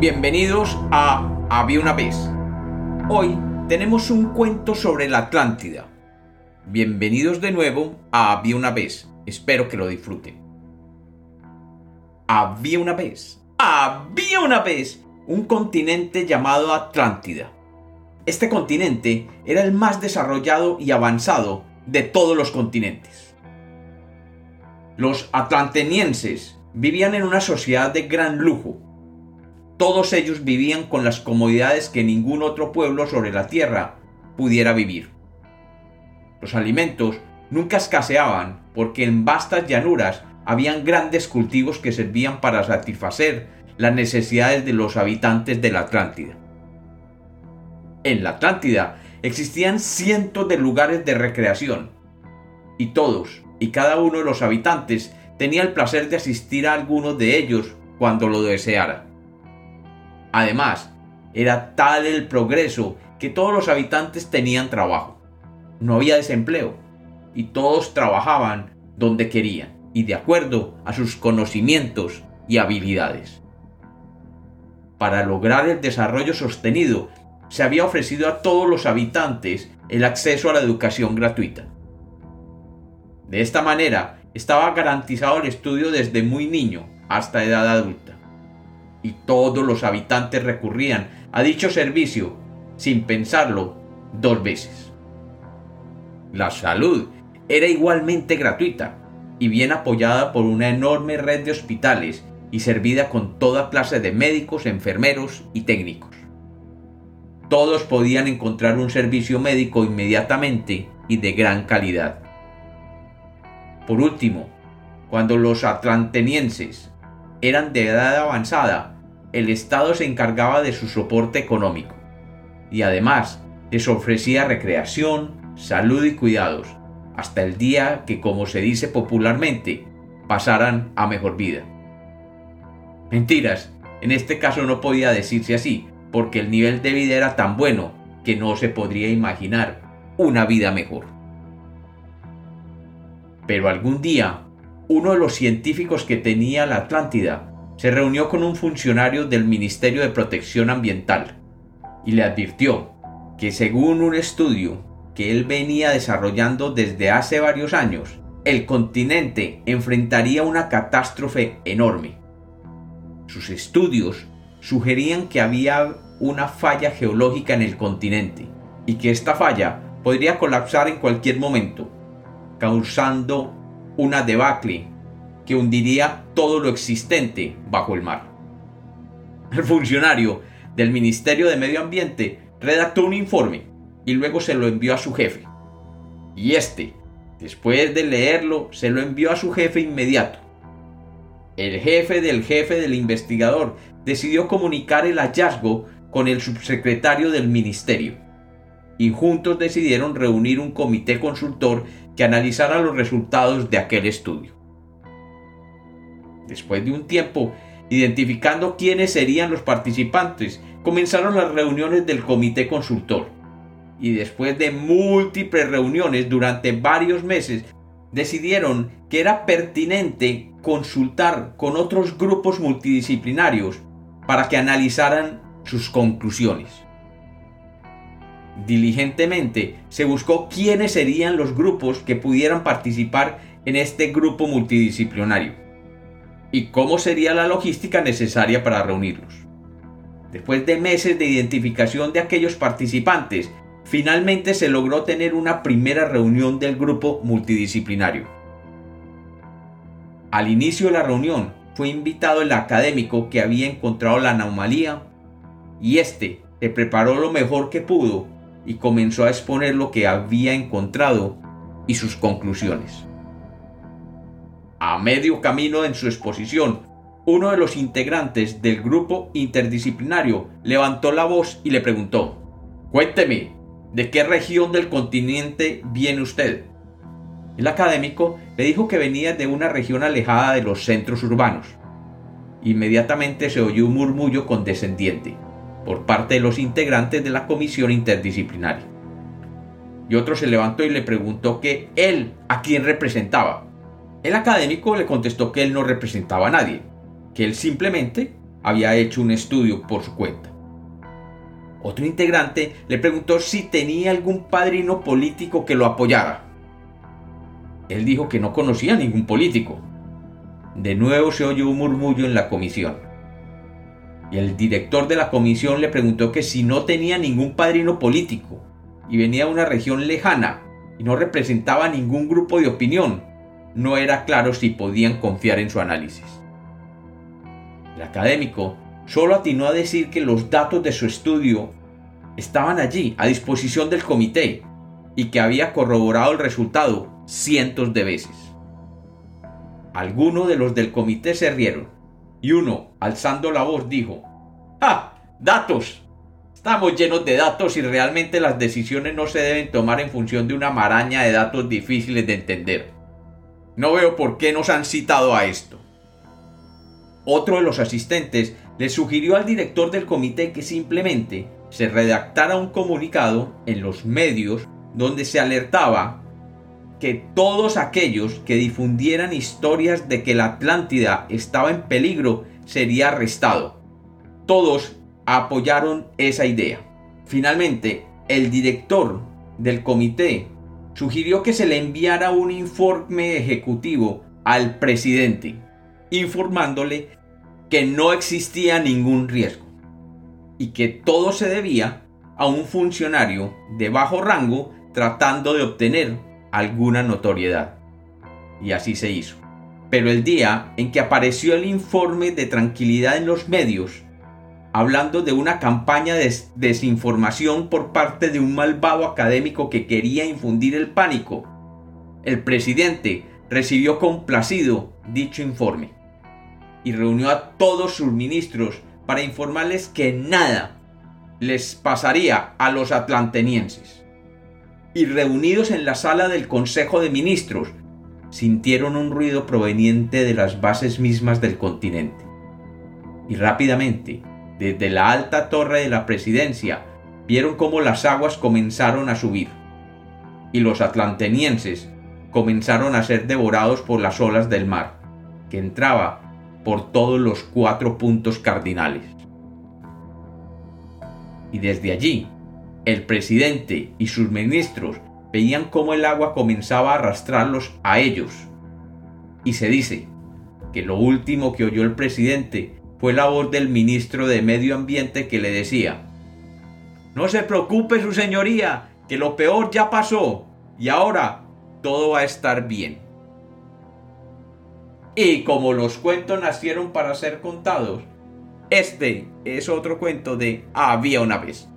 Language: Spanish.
Bienvenidos a Había una vez. Hoy tenemos un cuento sobre la Atlántida. Bienvenidos de nuevo a Había una vez. Espero que lo disfruten. Había una vez. Había una vez un continente llamado Atlántida. Este continente era el más desarrollado y avanzado de todos los continentes. Los atlantenienses vivían en una sociedad de gran lujo todos ellos vivían con las comodidades que ningún otro pueblo sobre la tierra pudiera vivir. Los alimentos nunca escaseaban porque en vastas llanuras habían grandes cultivos que servían para satisfacer las necesidades de los habitantes de la Atlántida. En la Atlántida existían cientos de lugares de recreación y todos y cada uno de los habitantes tenía el placer de asistir a algunos de ellos cuando lo deseara. Además, era tal el progreso que todos los habitantes tenían trabajo. No había desempleo y todos trabajaban donde querían y de acuerdo a sus conocimientos y habilidades. Para lograr el desarrollo sostenido, se había ofrecido a todos los habitantes el acceso a la educación gratuita. De esta manera, estaba garantizado el estudio desde muy niño hasta edad adulta y todos los habitantes recurrían a dicho servicio sin pensarlo dos veces. La salud era igualmente gratuita y bien apoyada por una enorme red de hospitales y servida con toda clase de médicos, enfermeros y técnicos. Todos podían encontrar un servicio médico inmediatamente y de gran calidad. Por último, cuando los atlantenienses eran de edad avanzada, el Estado se encargaba de su soporte económico y además les ofrecía recreación, salud y cuidados, hasta el día que, como se dice popularmente, pasaran a mejor vida. Mentiras, en este caso no podía decirse así, porque el nivel de vida era tan bueno que no se podría imaginar una vida mejor. Pero algún día, uno de los científicos que tenía la Atlántida se reunió con un funcionario del Ministerio de Protección Ambiental y le advirtió que según un estudio que él venía desarrollando desde hace varios años, el continente enfrentaría una catástrofe enorme. Sus estudios sugerían que había una falla geológica en el continente y que esta falla podría colapsar en cualquier momento, causando una debacle que hundiría todo lo existente bajo el mar. El funcionario del Ministerio de Medio Ambiente redactó un informe y luego se lo envió a su jefe. Y este, después de leerlo, se lo envió a su jefe inmediato. El jefe del jefe del investigador decidió comunicar el hallazgo con el subsecretario del ministerio y juntos decidieron reunir un comité consultor que analizara los resultados de aquel estudio. Después de un tiempo, identificando quiénes serían los participantes, comenzaron las reuniones del comité consultor. Y después de múltiples reuniones durante varios meses, decidieron que era pertinente consultar con otros grupos multidisciplinarios para que analizaran sus conclusiones. Diligentemente se buscó quiénes serían los grupos que pudieran participar en este grupo multidisciplinario y cómo sería la logística necesaria para reunirlos. Después de meses de identificación de aquellos participantes, finalmente se logró tener una primera reunión del grupo multidisciplinario. Al inicio de la reunión fue invitado el académico que había encontrado la anomalía y éste se preparó lo mejor que pudo y comenzó a exponer lo que había encontrado y sus conclusiones. A medio camino en su exposición, uno de los integrantes del grupo interdisciplinario levantó la voz y le preguntó, Cuénteme, ¿de qué región del continente viene usted? El académico le dijo que venía de una región alejada de los centros urbanos. Inmediatamente se oyó un murmullo condescendiente por parte de los integrantes de la comisión interdisciplinaria. Y otro se levantó y le preguntó que él a quién representaba. El académico le contestó que él no representaba a nadie, que él simplemente había hecho un estudio por su cuenta. Otro integrante le preguntó si tenía algún padrino político que lo apoyara. Él dijo que no conocía ningún político. De nuevo se oyó un murmullo en la comisión. Y el director de la comisión le preguntó que si no tenía ningún padrino político y venía de una región lejana y no representaba ningún grupo de opinión, no era claro si podían confiar en su análisis. El académico solo atinó a decir que los datos de su estudio estaban allí a disposición del comité y que había corroborado el resultado cientos de veces. Algunos de los del comité se rieron y uno, alzando la voz, dijo, ¡Ah! ¡Datos! Estamos llenos de datos y realmente las decisiones no se deben tomar en función de una maraña de datos difíciles de entender. No veo por qué nos han citado a esto. Otro de los asistentes le sugirió al director del comité que simplemente se redactara un comunicado en los medios donde se alertaba que todos aquellos que difundieran historias de que la Atlántida estaba en peligro sería arrestado. Todos apoyaron esa idea. Finalmente, el director del comité sugirió que se le enviara un informe ejecutivo al presidente, informándole que no existía ningún riesgo y que todo se debía a un funcionario de bajo rango tratando de obtener alguna notoriedad. Y así se hizo. Pero el día en que apareció el informe de tranquilidad en los medios, hablando de una campaña de desinformación por parte de un malvado académico que quería infundir el pánico, el presidente recibió complacido dicho informe y reunió a todos sus ministros para informarles que nada les pasaría a los atlantenienses. Y reunidos en la sala del Consejo de Ministros, sintieron un ruido proveniente de las bases mismas del continente. Y rápidamente, desde la alta torre de la presidencia, vieron cómo las aguas comenzaron a subir. Y los atlantenienses comenzaron a ser devorados por las olas del mar, que entraba por todos los cuatro puntos cardinales. Y desde allí, el presidente y sus ministros veían cómo el agua comenzaba a arrastrarlos a ellos. Y se dice que lo último que oyó el presidente fue la voz del ministro de Medio Ambiente que le decía, No se preocupe su señoría, que lo peor ya pasó y ahora todo va a estar bien. Y como los cuentos nacieron para ser contados, este es otro cuento de Había una vez.